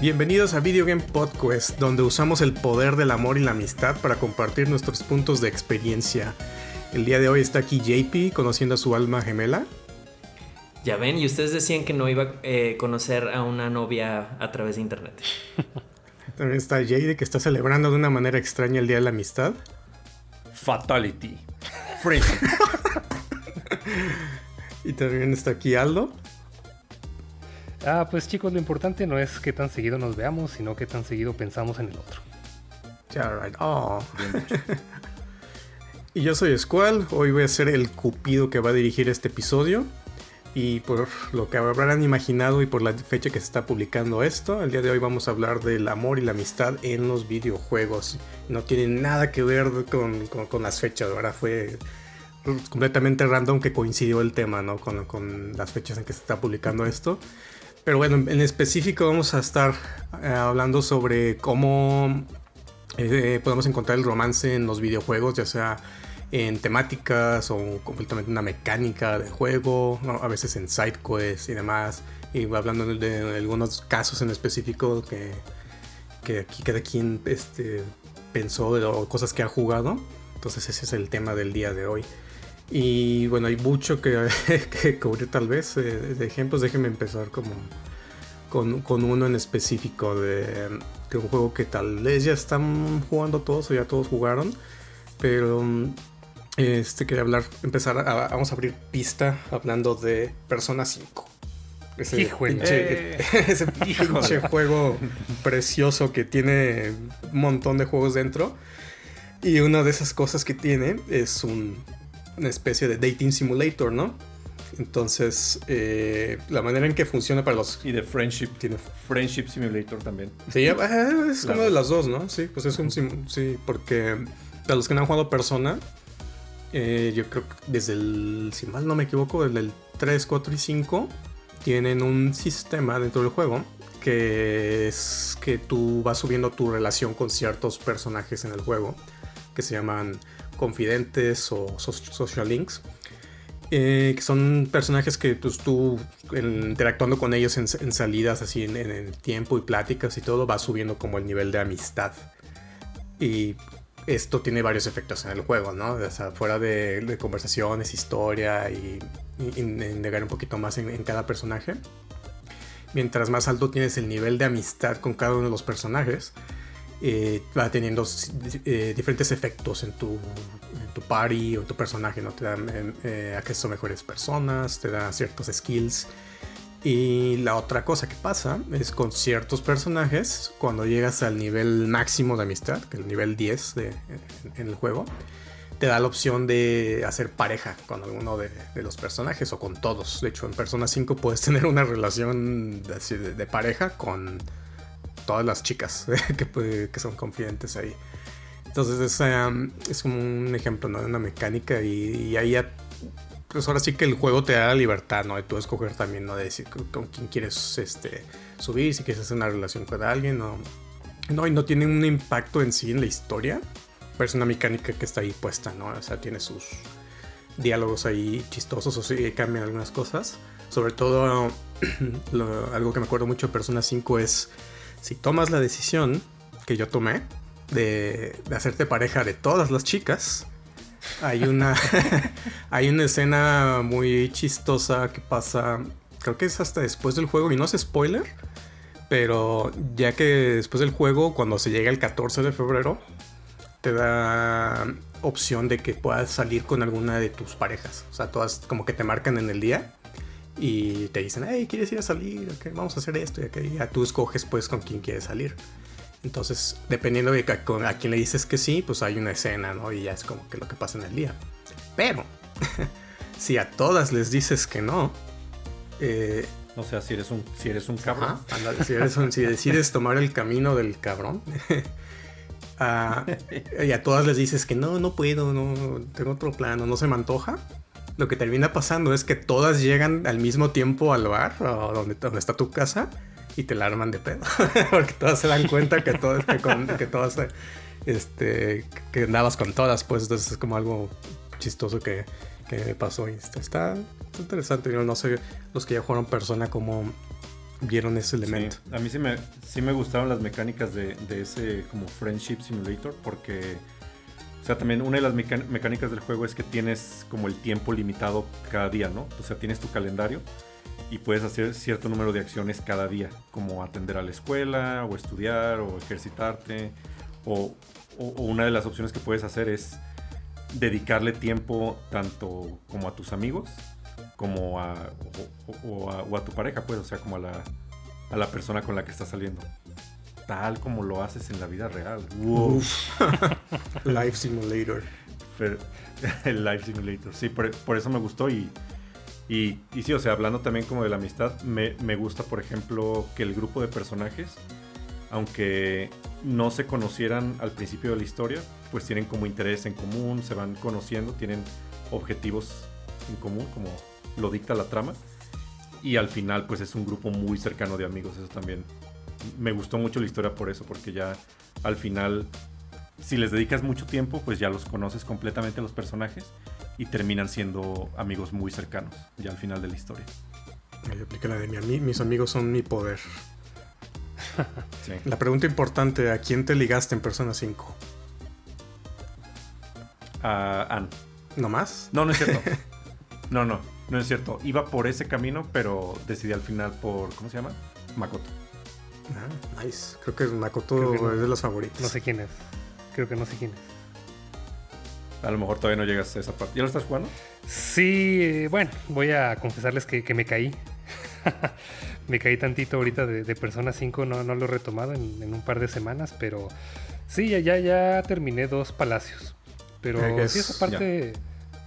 Bienvenidos a Video Game Podcast, donde usamos el poder del amor y la amistad para compartir nuestros puntos de experiencia. El día de hoy está aquí JP, conociendo a su alma gemela. Ya ven, y ustedes decían que no iba a eh, conocer a una novia a través de internet. También está Jade, que está celebrando de una manera extraña el Día de la Amistad. Fatality. y también está aquí Aldo. Ah, pues chicos, lo importante no es qué tan seguido nos veamos, sino qué tan seguido pensamos en el otro. Ya, right. Oh. y yo soy Squall. Hoy voy a ser el cupido que va a dirigir este episodio. Y por lo que habrán imaginado y por la fecha que se está publicando esto, el día de hoy vamos a hablar del amor y la amistad en los videojuegos. No tiene nada que ver con, con, las fechas, ahora fue completamente random que coincidió el tema, ¿no? Con, con, las fechas en que se está publicando esto. Pero bueno, en específico vamos a estar eh, hablando sobre cómo eh, podemos encontrar el romance en los videojuegos, ya sea en temáticas o completamente una mecánica de juego, a veces en side quests y demás. Y hablando de, algunos casos en específico que, que aquí cada quien este, pensó de cosas que ha jugado. Entonces ese es el tema del día de hoy. Y bueno, hay mucho que, que cubrir tal vez. Eh, de ejemplos, déjenme empezar como con, con uno en específico de, de, un juego que tal vez ya están jugando todos o ya todos jugaron. Pero este quería hablar, empezar a, vamos a abrir pista hablando de Persona 5. Ese pinche, ese pinche juego precioso que tiene un montón de juegos dentro. Y una de esas cosas que tiene es un, una especie de dating simulator, ¿no? Entonces, eh, la manera en que funciona para los. Y de Friendship. Tiene Friendship Simulator también. Sí, es una de las dos, ¿no? Sí, pues es un. Sí, porque para los que no han jugado Persona, eh, yo creo que desde el. Si mal no me equivoco, desde el 3, 4 y 5, tienen un sistema dentro del juego que es que tú vas subiendo tu relación con ciertos personajes en el juego que se llaman confidentes o social links. Eh, que son personajes que pues, tú interactuando con ellos en, salidas así en, el tiempo y pláticas y todo va subiendo como el nivel de amistad y esto tiene varios efectos en el juego, ¿no? O sea, fuera de, conversaciones, historia y, y, un poquito más en, cada personaje. Mientras más alto tienes el nivel de amistad con cada uno de los personajes, eh, va teniendo eh, diferentes efectos en tu, tu party o tu personaje, ¿no? Te da eh, acceso a mejores personas, te da ciertos skills. Y la otra cosa que pasa es con ciertos personajes, cuando llegas al nivel máximo de amistad, que es el nivel 10 de, en, el juego, te da la opción de hacer pareja con alguno de, los personajes o con todos. De hecho, en Persona 5 puedes tener una relación de pareja con todas las chicas que, son confidentes ahí. Entonces es, um, es como un ejemplo ¿no? de una mecánica y, ahí ya, pues ahora sí que el juego te da la libertad, ¿no? De tú escoger también, ¿no? De decir con quién quieres este, subir, si quieres hacer una relación con alguien. No, y no tiene un impacto en sí en la historia, pero es una mecánica que está ahí puesta, ¿no? O sea, tiene sus diálogos ahí chistosos o sí cambian algunas cosas. Sobre todo, algo que me acuerdo mucho de Persona 5 es si tomas la decisión que yo tomé, de, hacerte pareja de todas las chicas. Hay una, hay una escena muy chistosa que pasa, creo que es hasta después del juego y no es spoiler, pero ya que después del juego, cuando se llega el 14 de febrero, te da opción de que puedas salir con alguna de tus parejas. O sea, todas como que te marcan en el día y te dicen, hey, ¿quieres ir a salir? vamos a hacer esto. Y ya tú escoges pues con quién quieres salir. Entonces, dependiendo de a, quién le dices que sí, pues hay una escena, ¿no? Y ya es como que lo que pasa en el día. Pero, si a todas les dices que no, eh, o sea, si eres un, si eres un cabrón. si, decides tomar el camino del cabrón. y a todas les dices que no, no puedo, no tengo otro plano, no se me antoja. Lo que termina pasando es que todas llegan al mismo tiempo al bar, o donde, donde está tu casa, y te la arman de pedo. Porque todas se dan cuenta que, todas, que, todas, este, que andabas con todas, pues entonces es como algo chistoso que, que pasó y está, interesante. Yo no sé los que ya jugaron persona como vieron ese elemento. a mí sí me, sí me gustaron las mecánicas de, de ese como Friendship Simulator porque... O sea, también una de las mecánicas del juego es que tienes como el tiempo limitado cada día, ¿no? O sea, tienes tu calendario y puedes hacer cierto número de acciones cada día, como atender a la escuela o estudiar o ejercitarte. O, una de las opciones que puedes hacer es dedicarle tiempo tanto como a tus amigos como a o, a, tu pareja, pues, o sea, como a la, a la persona con la que estás saliendo. Tal como lo haces en la vida real. Life Simulator. el Life Simulator. Sí, por eso me gustó y y, sí, o sea, hablando también como de la amistad, me, gusta, por ejemplo, que el grupo de personajes, aunque no se conocieran al principio de la historia, pues tienen como interés en común, se van conociendo, tienen objetivos en común, como lo dicta la trama. Y al final, pues es un grupo muy cercano de amigos, eso también. Me gustó mucho la historia por eso, porque ya al final, si les dedicas mucho tiempo, pues ya los conoces completamente los personajes y terminan siendo amigos muy cercanos ya al final de la historia. Ahí aplica la de mi, mis amigos son mi poder. La pregunta importante, ¿a quién te ligaste en Persona 5? A Anne. ¿No más? No, no es cierto. no, no, no es cierto. Iba por ese camino, pero decidí al final por, ¿cómo se llama? Makoto. Ah, nice. Creo que Makoto es de los favoritos. No sé quién es. Creo que no sé quién es. A lo mejor todavía no llegas a esa parte. ¿Ya lo estás jugando? Sí, bueno, voy a confesarles que, me caí. me caí tantito ahorita de, Persona 5, no, no lo he retomado en, un par de semanas, pero sí, ya, ya, ya terminé dos palacios. Pero sí, esa parte...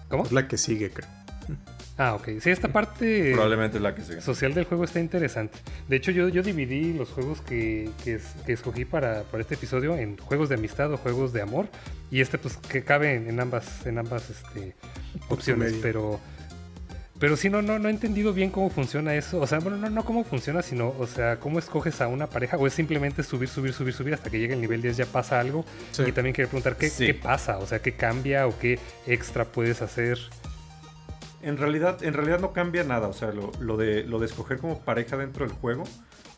¿Cómo? Es la que sigue, creo. Ah, ok. Sí, esta parte Probablemente la que sigue. social del juego está interesante. De hecho, yo, yo dividí los juegos que, que, escogí para, para, este episodio en juegos de amistad o juegos de amor. Y este, pues, que cabe en, ambas, en ambas este, opciones. Pero, pero sí, no, no, no he entendido bien cómo funciona eso. O sea, bueno, no, no cómo funciona, sino, o sea, cómo escoges a una pareja. O es simplemente subir, subir, subir, subir hasta que llegue el nivel 10 ya pasa algo. Y también quería preguntar, ¿qué, ¿qué pasa? O sea, ¿qué cambia o qué extra puedes hacer? En realidad, en realidad no cambia nada. O sea, lo, de, lo de escoger como pareja dentro del juego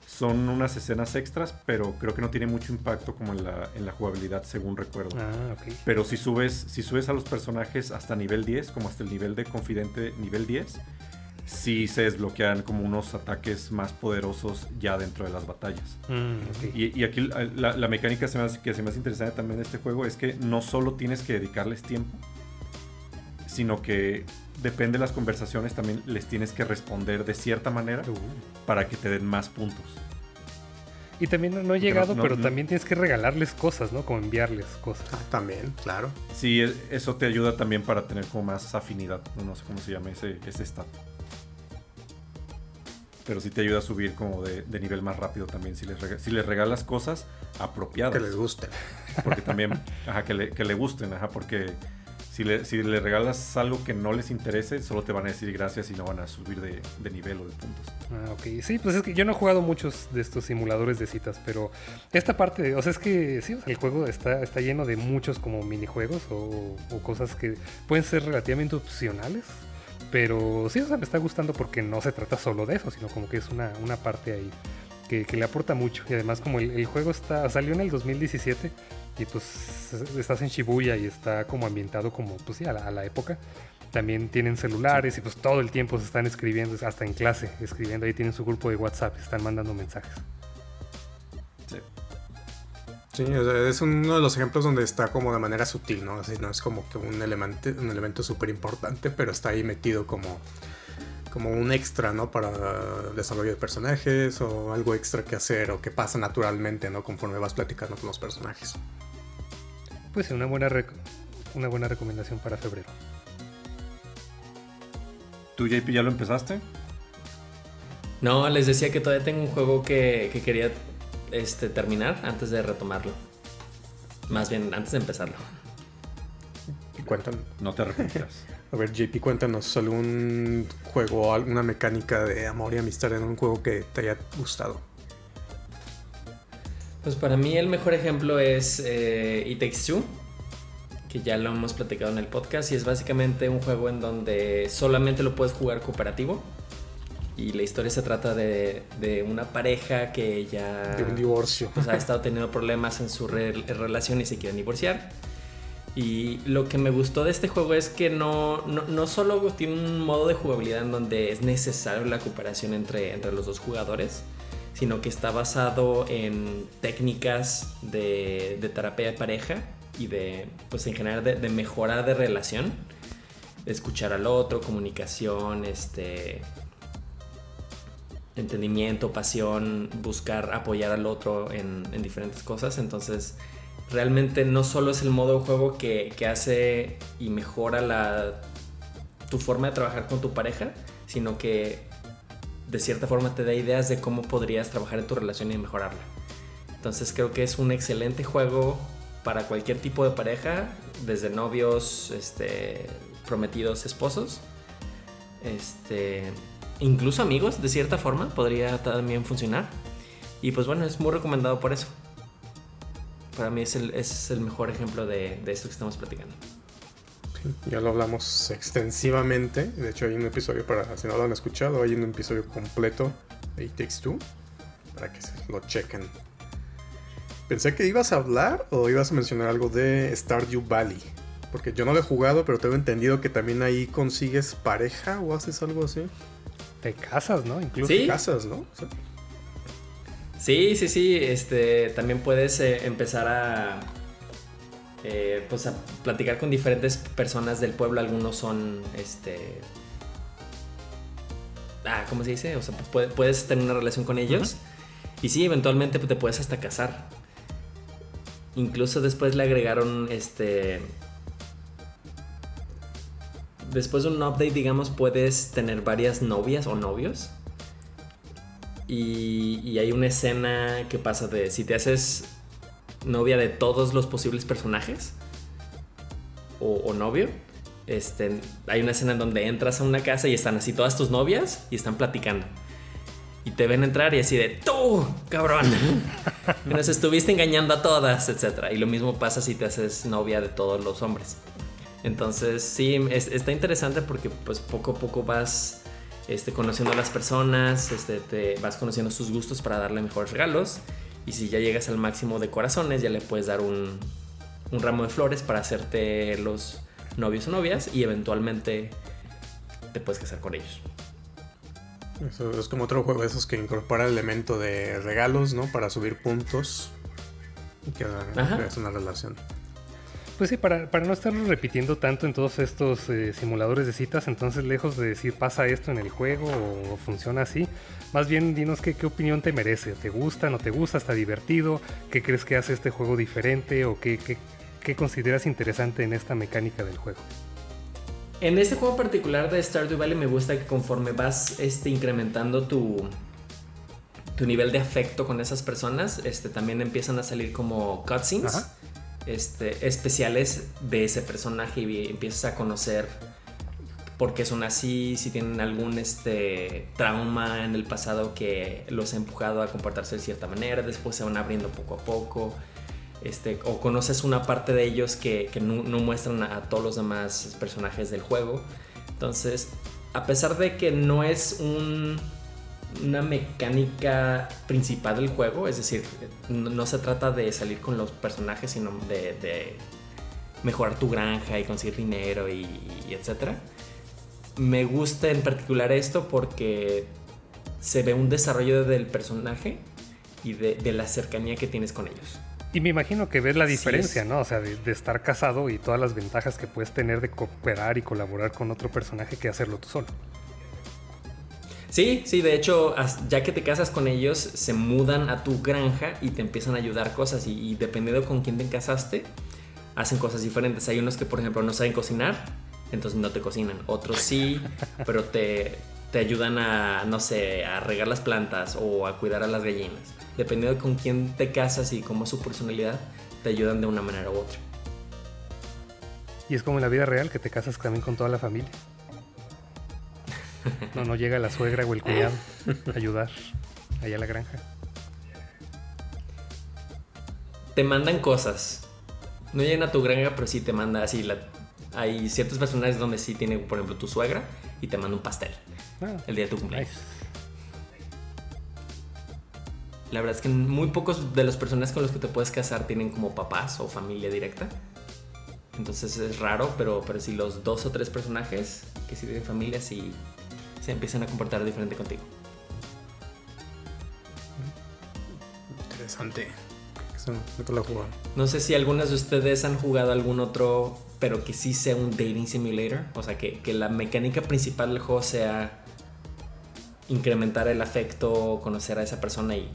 son unas escenas extras, pero creo que no tiene mucho impacto como en la, en la jugabilidad, según recuerdo. Ah, Pero si subes, si subes a los personajes hasta nivel 10, como hasta el nivel de confidente nivel 10, sí se desbloquean como unos ataques más poderosos ya dentro de las batallas. Mm, y, aquí la, mecánica se me que se me hace interesante también de este juego es que no solo tienes que dedicarles tiempo, sino que depende de las conversaciones, también les tienes que responder de cierta manera uh. para que te den más puntos. Y también no, he llegado, pero también tienes que regalarles cosas, ¿no? Como enviarles cosas. Ah, también, claro. Sí, e, eso te ayuda también para tener como más afinidad. No, sé cómo se llama ese, ese estatus. Pero sí te ayuda a subir como de, nivel más rápido también. Si les, si les regalas cosas apropiadas. Que les gusten. Porque también, ajá, que le, que le gusten, ajá, porque si le, regalas algo que no les interese, solo te van a decir gracias y no van a subir de, nivel o de puntos. Ah, ok. Sí, pues es que yo no he jugado muchos de estos simuladores de citas, pero esta parte, o sea, es que sí, el juego está, está lleno de muchos como minijuegos o, o cosas que pueden ser relativamente opcionales. Pero sí, o sea, me está gustando porque no se trata solo de eso, sino como que es una, una parte ahí que, le aporta mucho. Y además como el, el, juego está salió en el 2017 y pues estás en Shibuya y está como ambientado como pues sí, a la, época. También tienen celulares y pues todo el tiempo se están escribiendo, hasta en clase, escribiendo. Ahí tienen su grupo de WhatsApp, están mandando mensajes. Sí. Sí, es uno de los ejemplos donde está como de manera sutil, ¿no? Así no es como que un elemento, un elemento súper importante, pero está ahí metido como, como un extra, ¿no? Para desarrollo de personajes o algo extra que hacer o que pasa naturalmente, ¿no? Conforme vas platicando con los personajes. Pues una buena, una buena recomendación para febrero. ¿Tú, JP, ya lo empezaste? No, les decía que todavía tengo un juego que, quería este, terminar antes de retomarlo. Más bien, antes de empezarlo. Y cuéntanos. No te arrepentirás. A ver, JP, cuéntanos algún juego, alguna mecánica de amor y amistad en un juego que te haya gustado. Pues para mí el mejor ejemplo es eh, It Takes Two, que ya lo hemos platicado en el podcast, y es básicamente un juego en donde solamente lo puedes jugar cooperativo. Y la historia se trata de, de una pareja que ya De un divorcio. pues, ha estado teniendo problemas en su re- relación y se quieren divorciar. Y lo que me gustó de este juego es que no, no, no solo tiene un modo de jugabilidad en donde es necesario la cooperación entre, entre los dos jugadores, sino que está basado en técnicas de, terapia de pareja y de, pues en general, de, mejora de relación. Escuchar al otro, comunicación, este, entendimiento, pasión, buscar apoyar al otro en, en diferentes cosas. Entonces, realmente no solo es el modo de juego que, que hace y mejora la, tu forma de trabajar con tu pareja, sino que de cierta forma te da ideas de cómo podrías trabajar en tu relación y mejorarla. Entonces creo que es un excelente juego para cualquier tipo de pareja, desde novios, este, prometidos, esposos, este, incluso amigos, de cierta forma, podría también funcionar. Y pues bueno, es muy recomendado por eso. Para mí es el, es el mejor ejemplo de, de esto que estamos platicando. Ya lo hablamos extensivamente. De hecho, hay un episodio para, si no lo han escuchado, hay un episodio completo de It Takes Two para que se lo chequen. Pensé que ibas a hablar o ibas a mencionar algo de Stardew Valley. Porque yo no lo he jugado, pero tengo entendido que también ahí consigues pareja o haces algo así. Te casas, ¿no? Incluso. Sí. Casas, ¿no? O sea, Sí, sí, sí. Este, también puedes eh, empezar a, eh, pues a platicar con diferentes personas del pueblo. Algunos son, este, ah, ¿cómo se dice? O sea, puede- puedes tener una relación con ellos y sí, eventualmente pues, te puedes hasta casar. Incluso después le agregaron, este, después de un update, digamos, puedes tener varias novias o novios. Y, y hay una escena que pasa de si te haces novia de todos los posibles personajes o, o novio, este, hay una escena en donde entras a una casa y están así todas tus novias y están platicando. Y te ven entrar y así de tú, cabrón. nos estuviste engañando a todas, etc. Y lo mismo pasa si te haces novia de todos los hombres. Entonces, sí, es- está interesante porque pues poco a poco vas este, conociendo a las personas, este, te vas conociendo sus gustos para darle mejores regalos. Y si ya llegas al máximo de corazones, ya le puedes dar un, un ramo de flores para hacerte los novios o novias y eventualmente te puedes casar con ellos. Eso es como otro juego de esos que incorpora el elemento de regalos, ¿no? Para subir puntos. Y que es una relación. Pues sí, para, para no estarlo repitiendo tanto en todos estos eh, simuladores de citas, entonces lejos de decir pasa esto en el juego o, o funciona así, más bien dinos qué, qué opinión te merece. ¿Te gusta, no te gusta, está divertido? ¿Qué crees que hace este juego diferente? ¿O qué, qué, qué consideras interesante en esta mecánica del juego? En este juego particular de Stardew Valley me gusta que conforme vas este, incrementando tu, tu nivel de afecto con esas personas, este, también empiezan a salir como cutscenes Ajá. Este, especiales de ese personaje y empiezas a conocer por qué son así, si tienen algún este, trauma en el pasado que los ha empujado a comportarse de cierta manera, después se van abriendo poco a poco. Este, o conoces una parte de ellos que, no, muestran a todos los demás personajes del juego. Entonces, a pesar de que no es un- una mecánica principal del juego, es decir, no, no se trata de salir con los personajes, sino de, de mejorar tu granja y conseguir dinero y, y etcétera. Me gusta en particular esto porque se ve un desarrollo del personaje y de, de la cercanía que tienes con ellos. Y me imagino que ves la diferencia, ¿no? O sea, de, de estar casado y todas las ventajas que puedes tener de cooperar y colaborar con otro personaje que hacerlo tú solo. Sí, sí, de hecho, ya que te casas con ellos, se mudan a tu granja y te empiezan a ayudar cosas. Y, y dependiendo con quién te casaste, hacen cosas diferentes. Hay unos que, por ejemplo, no saben cocinar, entonces no te cocinan. Otros sí, pero te, te ayudan a, no sé, a regar las plantas o a cuidar a las gallinas. Dependiendo de con quién te casas y cómo es su personalidad, te ayudan de una manera u otra. Y es como en la vida real que te casas también con toda la familia. No, no llega la suegra o el cuñado a ayudar allá a la granja. te mandan cosas. No llegan a tu granja, pero sí te manda así. La, hay ciertos personajes donde sí tiene, por ejemplo, tu suegra y te manda un pastel Ah, el día de tu cumpleaños. nice. La verdad es que muy pocos de los personajes con los que te puedes casar tienen como papás o familia directa. Entonces es raro, pero, pero si los dos o tres personajes que sí tienen familia, sí se empiezan a comportar diferente contigo. Interesante. Eso no jugado. No sé si algunas de ustedes han jugado algún otro, pero que sí sea un dating simulator. O sea, que, que la mecánica principal del juego sea incrementar el afecto, conocer a esa persona y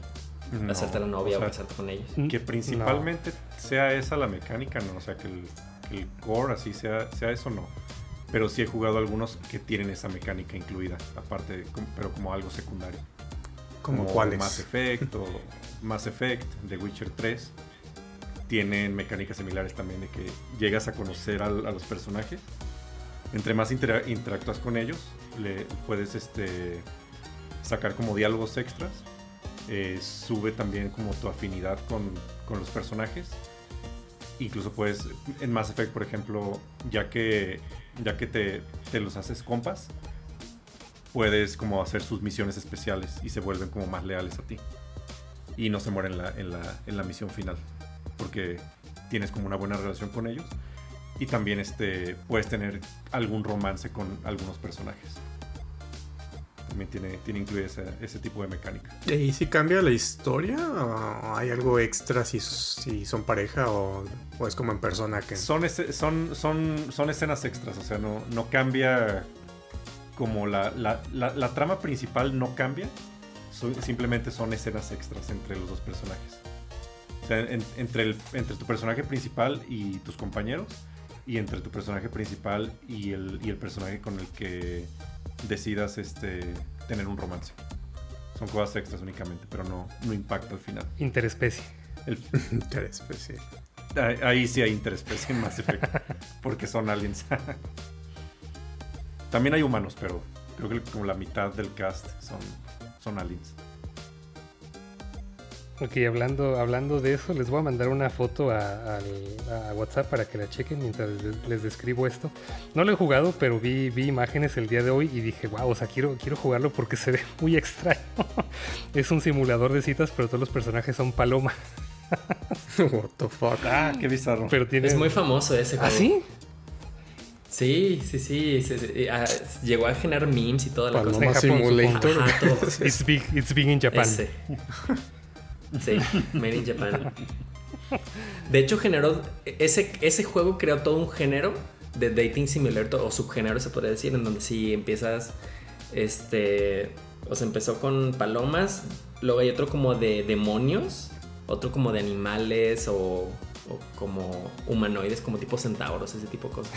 No, hacerte la novia o o, sea, casarte con ellos. Que principalmente sea esa la mecánica, ¿no? O sea, que el, que el core así sea, sea eso, no. Pero sí he jugado algunos que tienen esa mecánica incluida, aparte, de- pero como algo secundario. ¿Como cuáles? Mass Effect o Mass Effect de Witcher 3 tienen mecánicas similares también de que llegas a conocer al- a, los personajes. Entre más intera- interactúas con ellos, le puedes este, sacar como diálogos extras. Eh, sube también como tu afinidad con, con los personajes. Incluso puedes, en Mass Effect, por ejemplo, ya que, ya que te, te los haces compas, puedes como hacer sus misiones especiales y se vuelven como más leales a ti. Y no se mueren en la, en la, en la misión final. Porque tienes como una buena relación con ellos. Y también este, puedes tener algún romance con algunos personajes. También tiene, tiene incluido ese, ese tipo de mecánica. ¿Y sí cambia la historia? ¿O hay algo extra si, si son pareja o, o es como en persona que... Son, ese- son, son, son escenas extras, o sea, no, no cambia como la, la, la- la trama principal no cambia, so- simplemente son escenas extras entre los dos personajes. O sea, en- entre, el, entre tu personaje principal y tus compañeros, y entre tu personaje principal y el, y el personaje con el que decidas este, tener un romance. Son cosas extras únicamente, pero no, no impacta al final. Interespecie. El, Interés, sí. Ahí- Ahí sí hay interespecie en Mass Effect. porque son aliens. También hay humanos, pero creo que como la mitad del cast son, son aliens. Ok, hablando, hablando de eso, les voy a mandar una foto a, WhatsApp para que la chequen mientras les, les describo esto. No lo he jugado, pero vi, vi imágenes el día de hoy y dije, wow, o sea, quiero, quiero jugarlo porque se ve muy extraño. es un simulador de citas, pero todos los personajes son paloma. What the fuck. Ah, qué bizarro. Pero tiene... Es muy famoso ese ¿Ah, juego. sí? Sí, sí, sí. sí, sí, ah, llegó a generar memes y toda la cosa. Paloma En Japón, Simulator. Ajá, todo. It's big, it's big in Japan. Ese. Sí, Made in Japan. De hecho, generó. Ese, ese juego creó todo un género de dating simulator, o subgénero se podría decir, en donde si empiezas. Este. O sea, empezó con palomas. Luego hay otro como de demonios. Otro como de animales o, o como humanoides, como tipo centauros, ese tipo de cosas.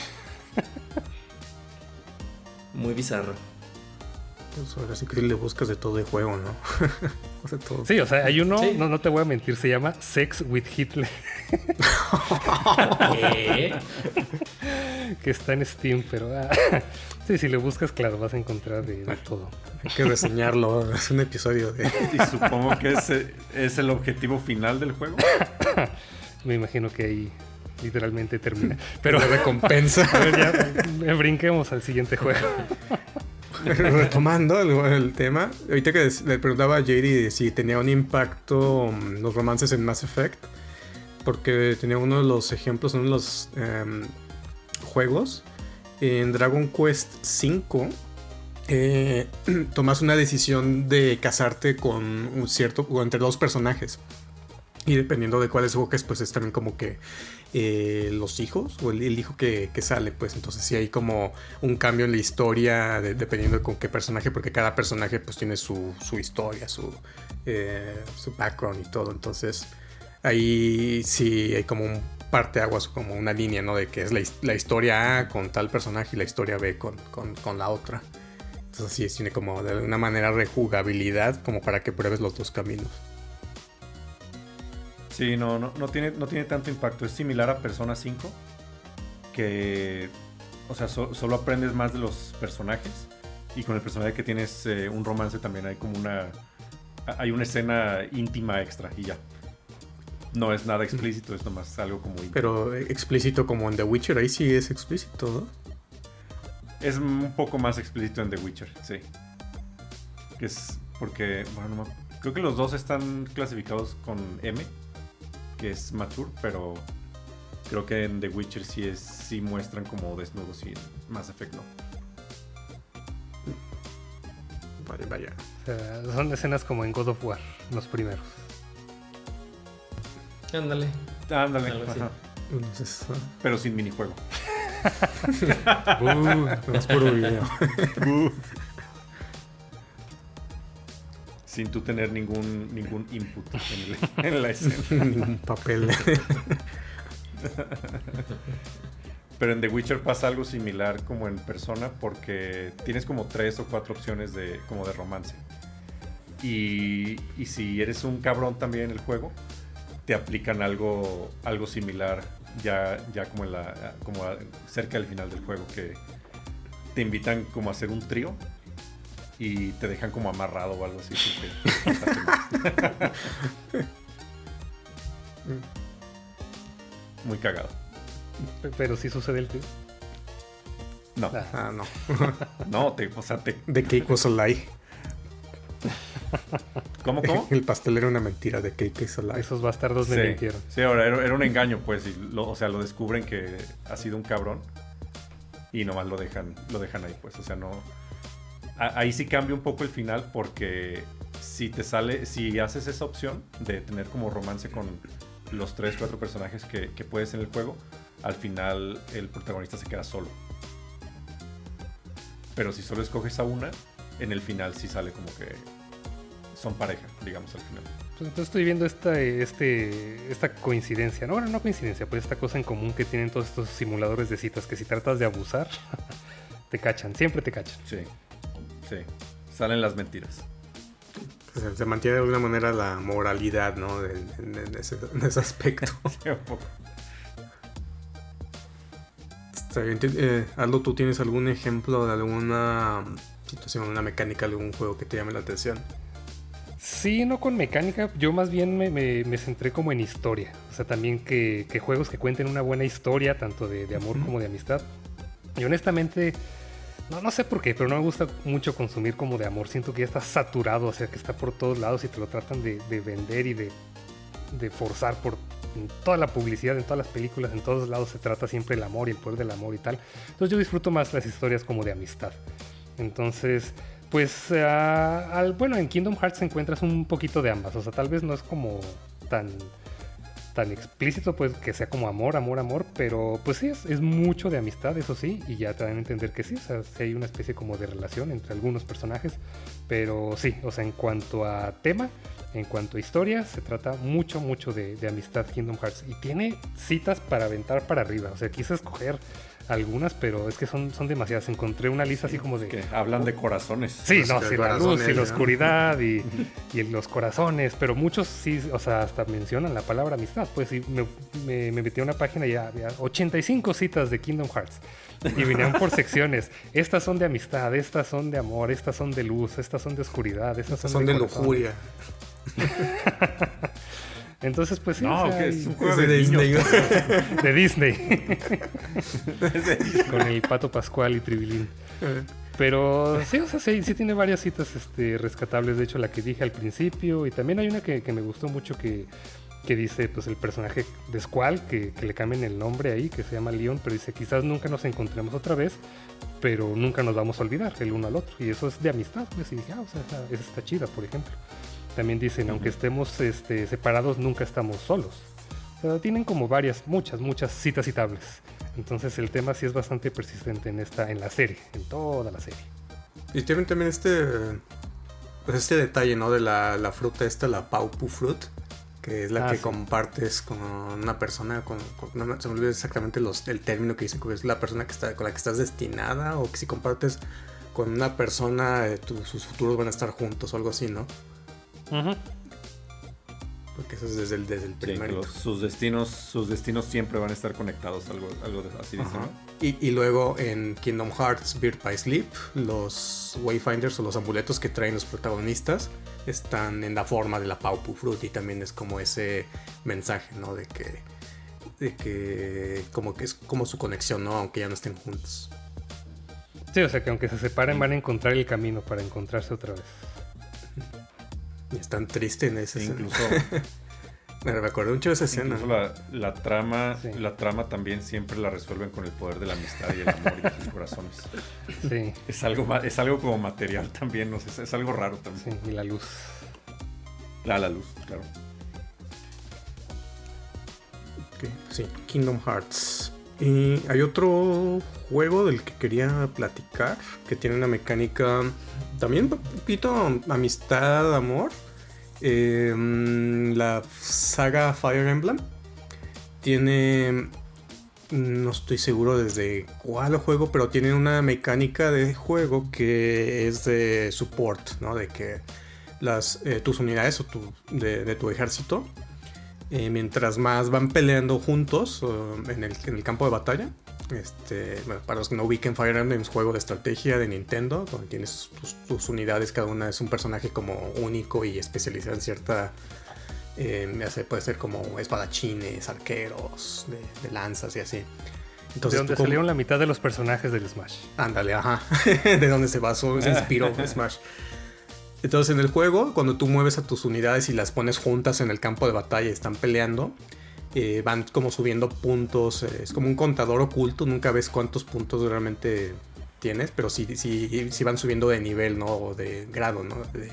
Muy bizarro. Pues ahora sí que le buscas de todo de juego, ¿no? o sea, todo. Sí, o sea, hay uno, Sí. no, no te voy a mentir, se llama Sex with Hitler, ¿Qué? que está en Steam, pero ah, sí, si le buscas, claro, vas a encontrar de, de todo. Hay que reseñarlo. Es un episodio de. Y supongo que ese es el objetivo final del juego. Me imagino que ahí literalmente termina. Pero recompensa. a ver, ya eh, brinquemos al siguiente juego. Retomando el, tema, ahorita que le preguntaba a JD si tenía un impacto mm, los romances en Mass Effect, porque tenía uno de los ejemplos uno de los em, juegos. En Dragon Quest V, eh, tomas una decisión de casarte con un cierto, o entre dos personajes. Y dependiendo de cuáles escoges, pues es también como que eh, los hijos o el, hijo que, sale, pues entonces sí hay como un cambio en la historia de- dependiendo de con qué personaje, porque cada personaje pues tiene su, historia, su, eh, su background y todo. Entonces ahí sí hay como un parteaguas, como una línea, ¿no? De que es la historia A con tal personaje y la historia B con, con, con la otra. Entonces sí tiene como de alguna manera rejugabilidad como para que pruebes los dos caminos. Sí, no, no, no, tiene, no tiene tanto impacto. Es similar a Persona 5, que, o sea, so- solo aprendes más de los personajes. Y con el personaje que tienes eh, un romance también hay como una... Hay una escena íntima extra y ya. No es nada explícito, es nomás algo como íntimo. Pero eh, explícito como en The Witcher, ahí sí es explícito, ¿no? Es un poco más explícito en The Witcher, sí. Que es porque, bueno, Creo que los dos están clasificados con M, que es mature, pero creo que en The Witcher sí, es, sí muestran como desnudos y Effect no. Vaya, vaya. O sea, son escenas como en God of War, los primeros. Ándale. Ándale. Pero sin minijuego. uh, es puro video. Sin tú tener ningún, ningún input en, el- en la escena. Ningún papel. Pero en The Witcher pasa algo similar como en persona porque tienes como tres o cuatro opciones de, como de romance. Y, y si eres un cabrón también en el juego, te aplican algo, algo similar ya, ya como, en la, como cerca del final del juego que te invitan como a hacer un trío y te dejan como amarrado o algo así. Muy cagado. Pe- Pero sí sucede el tío. No, Ah. Ah, no. no, te, o sea, te, The cake was a lie. ¿Cómo, cómo? El pastel era una mentira. The cake is a lie. Esos bastardos me sí, mintieron. sí, ahora era, era un engaño, pues, y lo- o sea, lo descubren que ha sido un cabrón y nomás lo dejan, lo dejan ahí, pues, o sea, no... ahí sí cambia un poco el final porque si te sale, si haces esa opción de tener como romance con los tres, cuatro personajes que, que puedes en el juego, al final el protagonista se queda solo. Pero si solo escoges a una, en el final sí sale como que son pareja, digamos, al final. Pues entonces estoy viendo esta, este, esta coincidencia, no, bueno, no coincidencia, pues esta cosa en común que tienen todos estos simuladores de citas, que si tratas de abusar, te cachan, siempre te cachan. Sí, sí. Salen las mentiras. Se mantiene de alguna manera la moralidad, ¿no? De- en, en ese, en ese aspecto. Sí, un poco. Está bien. Ti- eh, Aldo, ¿tú tienes algún ejemplo de alguna situación, una mecánica de algún juego que te llame la atención? Sí, no con mecánica, yo más bien me, me- me centré como en historia. O sea, también que, que juegos que cuenten una buena historia, tanto de, de amor como de amistad. Y honestamente, no, no sé por qué, pero no me gusta mucho consumir como de amor. Siento que ya está saturado, o sea, que está por todos lados y te lo tratan de, de vender y de, de forzar por en toda la publicidad, en todas las películas, en todos lados se trata siempre el amor y el poder del amor y tal. Entonces yo disfruto más las historias como de amistad. Entonces, pues, ah, al, bueno, en Kingdom Hearts encuentras un poquito de ambas. O sea, tal vez no es como tan, tan explícito, pues, que sea como amor, amor, amor. Pero, pues sí, es, es mucho de amistad, eso sí. Y ya te dan a entender que sí. O sea, sí hay una especie como de relación entre algunos personajes. Pero sí, o sea, en cuanto a tema, en cuanto a historia, se trata mucho, mucho de, de amistad Kingdom Hearts. Y tiene citas para aventar para arriba. O sea, quise escoger algunas, pero es que son, son demasiadas. Encontré una lista así como de... Que hablan de corazones. Sí, Los no, sí, la luz y la oscuridad y, y los corazones, pero muchos sí, o sea, hasta mencionan la palabra amistad. Pues sí, me, me, me metí a una página y ya había 85 citas de Kingdom Hearts y venían por secciones. Estas son de amistad, estas son de amor, estas son de luz, estas son de oscuridad, estas son, Son de corazones. lujuria. Entonces, pues sí, No, o sea, que es un juego de, de Disney. de Disney, con el pato Pascual y Tribilín. Pero sí, o sea, sí, sí tiene varias citas este, rescatables. De hecho, la que dije al principio. Y también hay una que, que me gustó mucho que, que dice, pues, el personaje de Squall, que, que le cambien el nombre ahí, que se llama Leon. Pero dice, quizás nunca nos encontremos otra vez, pero nunca nos vamos a olvidar el uno al otro. Y eso es de amistad. Pues, y dije, ah, o sea, esa, esa está chida, por ejemplo. También dicen, aunque estemos este, separados, nunca estamos solos. O sea, tienen como varias, muchas, muchas citas citables. Entonces el tema sí es bastante persistente en esta, en la serie, en toda la serie. Y tienen también este. Pues este detalle, ¿no? De la, la fruta esta, la Paupu Fruit. Que es la Ah, que sí. compartes con una persona. Con, con- no se me olvidó exactamente los, el término que dicen que es la persona que está, con la que estás destinada. O que si compartes con una persona, eh, tu- sus futuros van a estar juntos o algo así, ¿no? Porque eso es desde el, desde el Sí, primer. los- sus destinos, sus destinos siempre van a estar conectados, algo, algo de- así dice. ¿no? Y, y luego en Kingdom Hearts Bird by Sleep, los Wayfinders o los amuletos que traen los protagonistas están en la forma de la Paupu Fruit y también es como ese mensaje, ¿no? De que, de que como que es como su conexión, ¿no? Aunque ya no estén juntos. Sí, o sea que aunque se separen van a encontrar el camino para encontrarse otra vez. Y es tan triste en ese Incluso, Me acuerdo mucho de esa escena. incluso la, la trama, Sí. la trama también siempre la resuelven con el poder de la amistad y el amor y sus corazones. Sí, Es algo, es algo como material también, no sé, es, es algo raro también. sí, y la luz. La, la luz, claro. Sí, Kingdom Hearts. Y hay otro juego del que quería platicar, que tiene una mecánica también un poquito amistad, amor. Mm, la saga Fire Emblem tiene, no estoy seguro desde cuál juego, pero tiene una mecánica de juego que es de support, ¿no? De que las, eh, tus unidades o tu- de, tu ejército eh, mientras más van peleando juntos en el campo de batalla. Este, bueno, para los que no ubiquen Fire Emblem es un juego de estrategia de Nintendo, donde tienes tus, tus unidades, cada una es un personaje como único y especializado en cierta... eh, ya sé, puede ser como espadachines, arqueros, de, de lanzas y así. de donde salieron la mitad de los personajes del Smash. Ándale, ajá. de donde se basó, se inspiró Smash. Entonces en el juego, cuando tú mueves a tus unidades y las pones juntas en el campo de batalla y están peleando, eh, van como subiendo puntos. eh, es como un contador oculto, nunca ves cuántos puntos realmente tienes, pero sí, sí, sí van subiendo de nivel. O de grado, ¿no? De,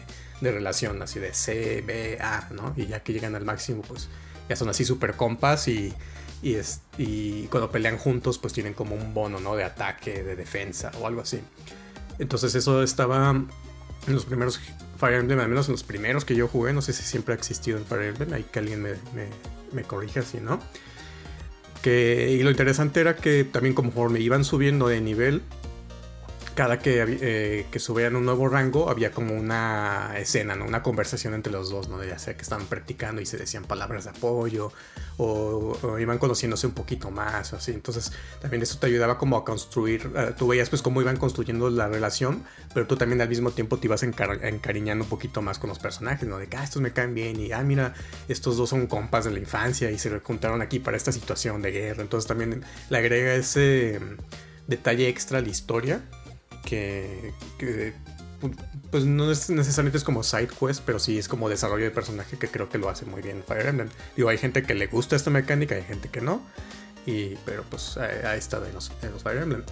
relación, así de C, B, A, ¿no? Y ya que llegan al máximo, pues ya son así super compas y, y, es- y cuando pelean juntos, pues tienen como un bono, ¿no? De ataque, de defensa o algo así. Entonces eso estaba en los primeros Fire Emblem, al menos en los primeros que yo jugué, no sé si siempre ha existido en Fire Emblem, hay que alguien me, me corrija si no. Que, y lo interesante era que también conforme iban subiendo de nivel, cada que, eh, que subían un nuevo rango había como una escena, ¿no? Una conversación entre los dos, ¿no? Ya sea que estaban practicando y se decían palabras de apoyo o, iban conociéndose un poquito más así. Entonces también eso te ayudaba como a construir, eh, tú veías pues cómo iban construyendo la relación, pero tú también al mismo tiempo te ibas encar- encariñando un poquito más con los personajes, ¿no? De que, ah, estos me caen bien y, ah, mira, estos dos son compas de la infancia y se juntaron aquí para esta situación de guerra. Entonces también le agrega ese mm, detalle extra a la historia que, que, pues no es necesariamente es como side quest, pero sí es como desarrollo de personaje que creo que lo hace muy bien Fire Emblem. Digo, hay gente que le gusta esta mecánica, hay gente que no, y, pero pues ahí está en los, Fire Emblem.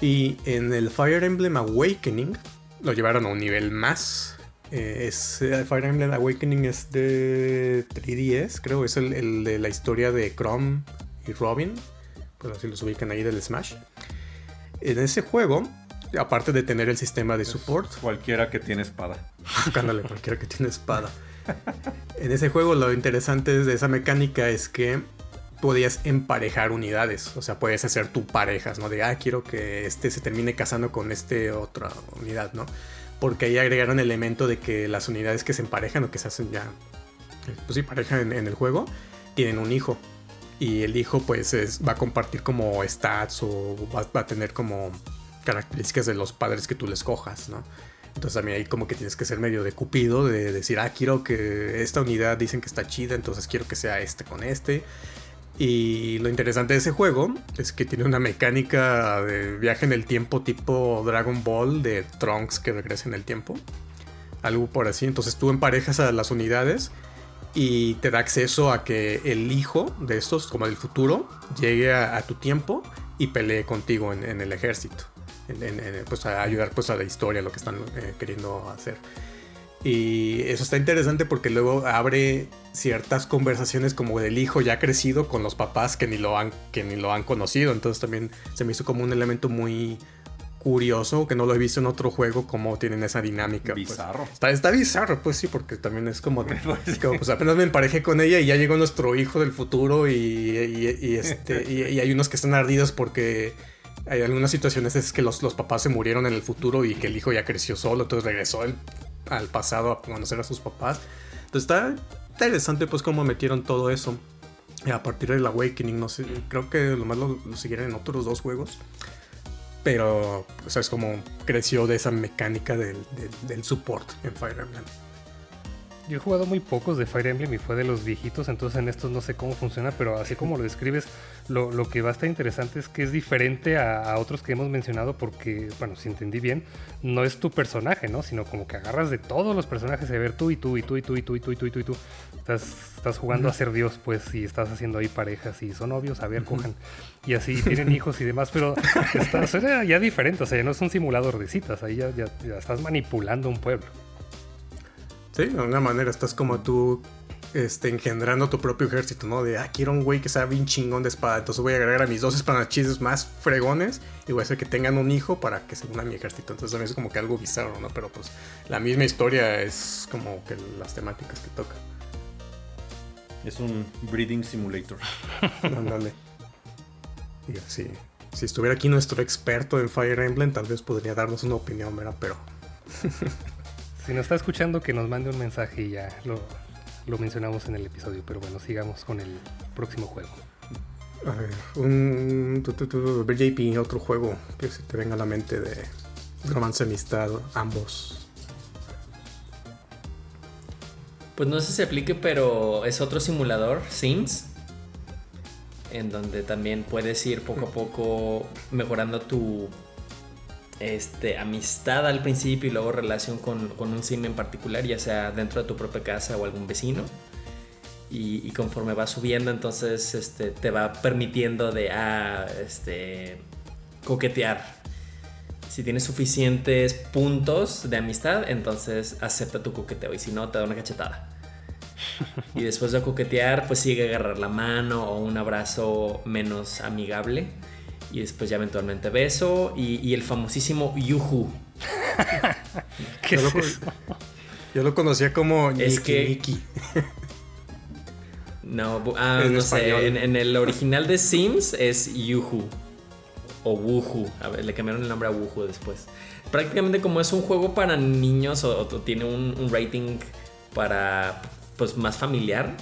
Y en el Fire Emblem Awakening lo llevaron a un nivel más. Eh, es, eh, Fire Emblem Awakening es de 3DS, creo, es el, el de la historia de Chrome y Robin, pues así los ubican ahí del Smash. En ese juego, aparte de tener el sistema de support, Cualquiera que tiene espada. Ándale, cualquiera que tiene espada. En ese juego lo interesante de esa mecánica es que podías emparejar unidades. O sea, puedes hacer tu parejas, ¿no? De, ah, quiero que este se termine casando con este otra unidad, ¿no? Porque ahí agregaron el elemento de que las unidades que se emparejan o que se hacen ya, eh, pues sí, pareja en, en el juego, tienen un hijo. Y el hijo, pues, es- va a compartir como stats o va, va a tener como características de los padres que tú le escojas, ¿no? Entonces también ahí como que tienes que ser medio de cupido, de decir, ah, quiero que esta unidad dicen que está chida, entonces quiero que sea este con este. Y lo interesante de ese juego es que tiene una mecánica de viaje en el tiempo tipo Dragon Ball de Trunks que regresa en el tiempo. Algo por así. Entonces tú emparejas a las unidades y te da acceso a que el hijo de estos, como del futuro, llegue a, tu tiempo y pelee contigo en el ejército. En- en- pues a ayudar pues a la historia, lo que están eh, queriendo hacer. Y eso está interesante porque luego abre ciertas conversaciones como del hijo ya crecido con los papás que ni lo han, que ni lo han conocido. Entonces también se me hizo como un elemento muy curioso que no lo he visto en otro juego como tienen esa dinámica. pues. Bizarro. Está, está bizarro, pues sí, porque también es como, es como, pues apenas me emparejé con ella y ya llegó nuestro hijo del futuro y, y- y, este, y, y hay unos que están ardidos porque hay algunas situaciones es que los, los papás se murieron en el futuro y que el hijo ya creció solo, entonces regresó al pasado a conocer a sus papás. Entonces está interesante pues cómo metieron todo eso. A partir del Awakening, no sé, creo que lo más lo, siguieron en otros dos juegos. Pero, o sea, es como creció de esa mecánica del, del- del support en Fire Emblem yo he jugado muy pocos de Fire Emblem y fue de los viejitos, entonces en estos no sé cómo funciona, pero así como lo describes, lo, lo que va a estar interesante es que es diferente a, otros que hemos mencionado porque, bueno, si entendí bien, no es tu personaje, ¿no? Sino como que agarras de todos los personajes de ver tú y tú y tú y tú y tú y tú y tú y tú. Y tú. Estás, estás jugando a ser Dios, pues, y estás haciendo ahí parejas y son novios, a ver, cojan. Y así tienen hijos y demás, pero está, suena ya diferente, o sea, ya no es un simulador de citas, ahí ya, ya, ya estás manipulando un pueblo. Sí, de alguna manera estás como tú este, engendrando tu propio ejército, ¿no? De, ah, quiero un güey que sea bien chingón de espada, entonces voy a agregar a mis dos espadachines más fregones y voy a hacer que tengan un hijo para que se una a mi ejército. Entonces también es como que algo bizarro, ¿no? Pero pues la misma historia es como que las temáticas que toca. Es un breeding simulator. Ándale. y así. Si estuviera aquí nuestro experto en Fire Emblem, tal vez podría darnos una opinión, ¿verdad? Pero... Si nos está escuchando, que nos mande un mensaje y ya lo, lo mencionamos en el episodio. Pero bueno, sigamos con el próximo juego. A ver, un tu, tu, tu, JP, otro juego que se te venga a la mente de romance amistad, ambos. Pues no sé si se aplique, pero es otro simulador, Sims, en donde también puedes ir poco a poco mejorando tu este, amistad al principio y luego relación con, un sim en particular, ya sea dentro de tu propia casa o algún vecino. Y, y conforme va subiendo, entonces este, te va permitiendo de ah, este, coquetear. Si tienes suficientes puntos de amistad, entonces acepta tu coqueteo y si no, te da una cachetada. Y después de coquetear, pues sigue a agarrar la mano o un abrazo menos amigable y después ya eventualmente beso y, y el famosísimo Yuhu. ¿Qué yo, es lo, eso? yo lo conocía como Es que-. No, ah, En no español. sé, en, en el original de Sims es Yuhu o Wuhu, a ver, le cambiaron el nombre a Wuhu después. Prácticamente como es un juego para niños o, o tiene un, un rating para pues más familiar,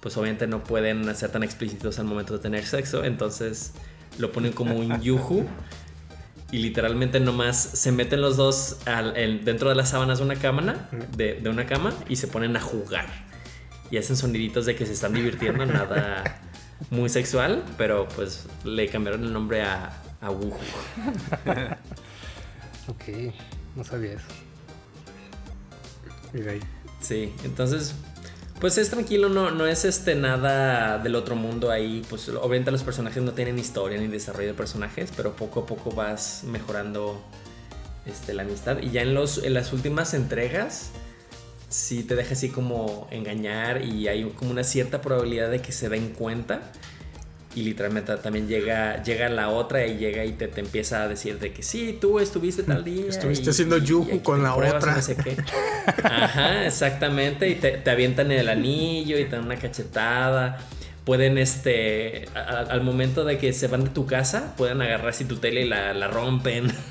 pues obviamente no pueden ser tan explícitos al momento de tener sexo, entonces lo ponen como un yuhu y literalmente nomás se meten los dos al- el- dentro de las sábanas de una cama, de, de una cama y se ponen a jugar y hacen soniditos de que se están divirtiendo, nada muy sexual, pero pues le cambiaron el nombre a, a Wuhu. Ok, no sabía eso. Ahí. Sí, entonces, pues es tranquilo, no, no es este nada del otro mundo ahí. Pues obviamente los personajes no tienen historia ni desarrollo de personajes, pero poco a poco vas mejorando este, la amistad. Y ya en, los, en las últimas entregas, sí te deja así como engañar y hay como una cierta probabilidad de que se den cuenta. Y literalmente también llega, llega la otra y llega y te, te empieza a decir de que sí, tú estuviste tal día. Estuviste y- haciendo yuju con la otra. no sé qué. Ajá, exactamente. Y te, te avientan el anillo y te dan una cachetada. Pueden, este, a- al momento de que se van de tu casa, pueden agarrar así tu tele y la, la rompen.